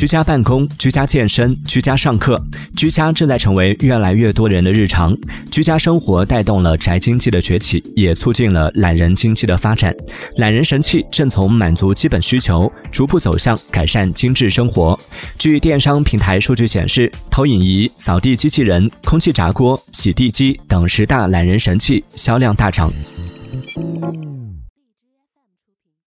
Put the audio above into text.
居家办公居家健身居家上课。居家正在成为越来越多人的日常。居家生活带动了宅经济的崛起也促进了懒人经济的发展。懒人神器正从满足基本需求逐步走向改善精致生活。据电商平台数据显示投影仪扫地机器人空气炸锅洗地机等十大懒人神器销量大涨。